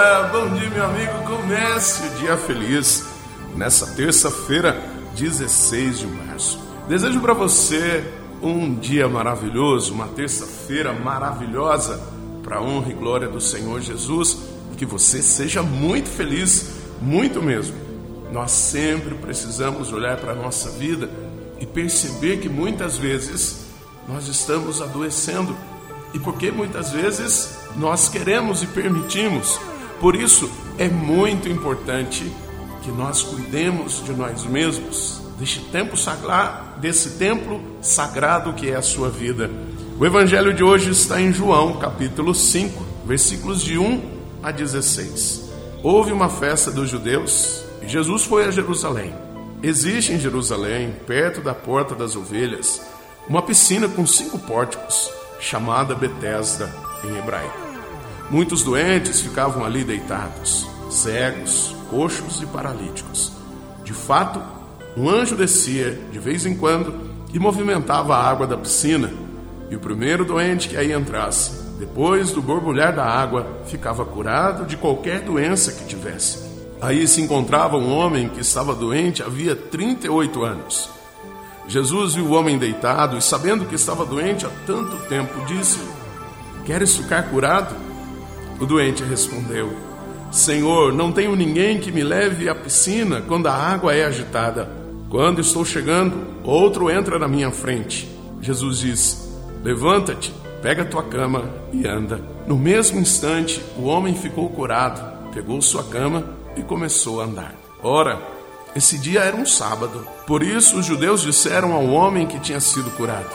dia, bom dia, meu amigo. Comece o dia feliz nessa terça-feira, 16 de março. Desejo para você um dia maravilhoso, uma terça-feira maravilhosa, para honra e glória do Senhor Jesus, que você seja muito feliz, muito mesmo. Nós sempre precisamos olhar para a nossa vida e perceber que muitas vezes nós estamos adoecendo e porque muitas vezes nós queremos e permitimos. Por isso é muito importante que nós cuidemos de nós mesmos, deste tempo sagrado, desse templo sagrado que é a sua vida. O evangelho de hoje está em João, capítulo 5, versículos de 1 a 16. Houve uma festa dos judeus e Jesus foi a Jerusalém. Existe em Jerusalém, perto da porta das ovelhas, uma piscina com cinco pórticos, chamada Betesda em hebraico. Muitos doentes ficavam ali deitados, cegos, coxos e paralíticos. De fato, um anjo descia de vez em quando e movimentava a água da piscina, e o primeiro doente que aí entrasse, depois do borbulhar da água, ficava curado de qualquer doença que tivesse. Aí se encontrava um homem que estava doente havia 38 anos. Jesus viu o homem deitado e, sabendo que estava doente há tanto tempo, disse: Queres ficar curado? O doente respondeu: Senhor, não tenho ninguém que me leve à piscina quando a água é agitada. Quando estou chegando, outro entra na minha frente. Jesus disse: Levanta-te, pega tua cama e anda. No mesmo instante, o homem ficou curado, pegou sua cama e começou a andar. Ora, esse dia era um sábado. Por isso os judeus disseram ao homem que tinha sido curado: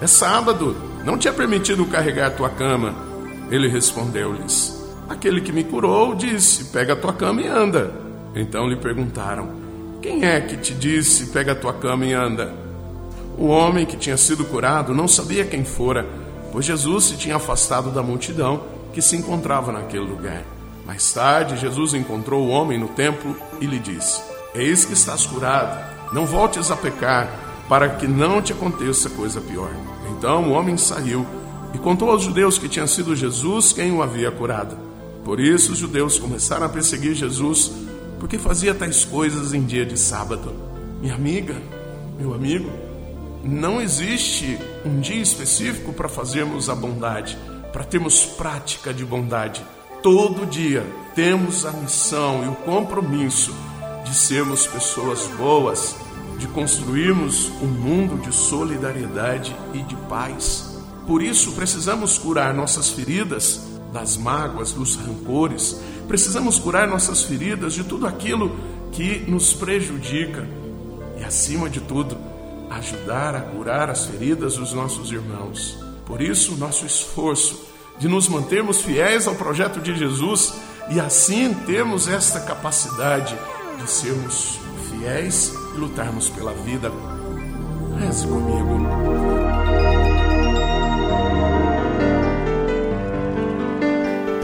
É sábado, não te é permitido carregar tua cama. Ele respondeu-lhes: Aquele que me curou disse: Pega a tua cama e anda. Então lhe perguntaram: Quem é que te disse: Pega a tua cama e anda? O homem que tinha sido curado não sabia quem fora, pois Jesus se tinha afastado da multidão que se encontrava naquele lugar. Mais tarde, Jesus encontrou o homem no templo e lhe disse: Eis que estás curado, não voltes a pecar, para que não te aconteça coisa pior. Então o homem saiu e contou aos judeus que tinha sido Jesus quem o havia curado. Por isso os judeus começaram a perseguir Jesus, porque fazia tais coisas em dia de sábado. Minha amiga, meu amigo, não existe um dia específico para fazermos a bondade, para termos prática de bondade. Todo dia temos a missão e o compromisso de sermos pessoas boas, de construirmos um mundo de solidariedade e de paz. Por isso, precisamos curar nossas feridas das mágoas, dos rancores, precisamos curar nossas feridas de tudo aquilo que nos prejudica e, acima de tudo, ajudar a curar as feridas dos nossos irmãos. Por isso, nosso esforço de nos mantermos fiéis ao projeto de Jesus e assim termos esta capacidade de sermos fiéis e lutarmos pela vida. Reze comigo.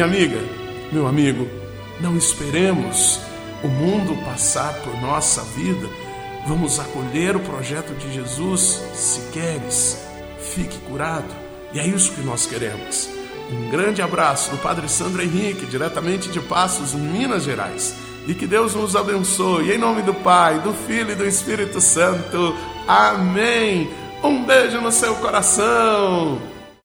Minha amiga, meu amigo, não esperemos o mundo passar por nossa vida. Vamos acolher o projeto de Jesus se queres. Fique curado. E é isso que nós queremos. Um grande abraço do Padre Sandro Henrique, diretamente de Passos, Minas Gerais. E que Deus nos abençoe. Em nome do Pai, do Filho e do Espírito Santo. Amém. Um beijo no seu coração.